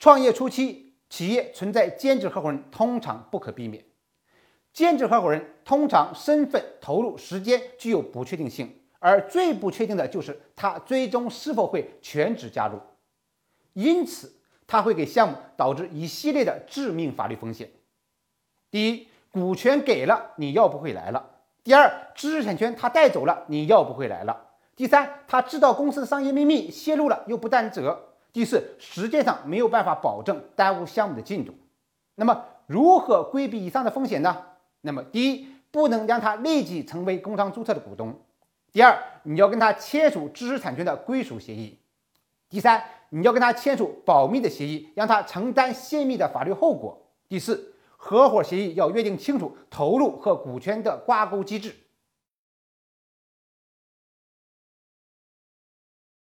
创业初期，企业存在兼职合伙人通常不可避免。兼职合伙人通常身份、投入、时间具有不确定性，而最不确定的就是他最终是否会全职加入。因此，他会给项目导致一系列的致命法律风险。第一，股权给了你要不回来了；第二，知识产权他带走了你要不回来了；第三，他知道公司的商业秘密泄露了又不担责；第四，实践上没有办法保证，耽误项目的进度。那么，如何规避以上的风险呢？那么，第一，不能让他立即成为工商注册的股东；第二，你要跟他签署知识产权的归属协议；第三，你要跟他签署保密的协议，让他承担泄密的法律后果；第四，合伙协议要约定清楚投入和股权的挂钩机制。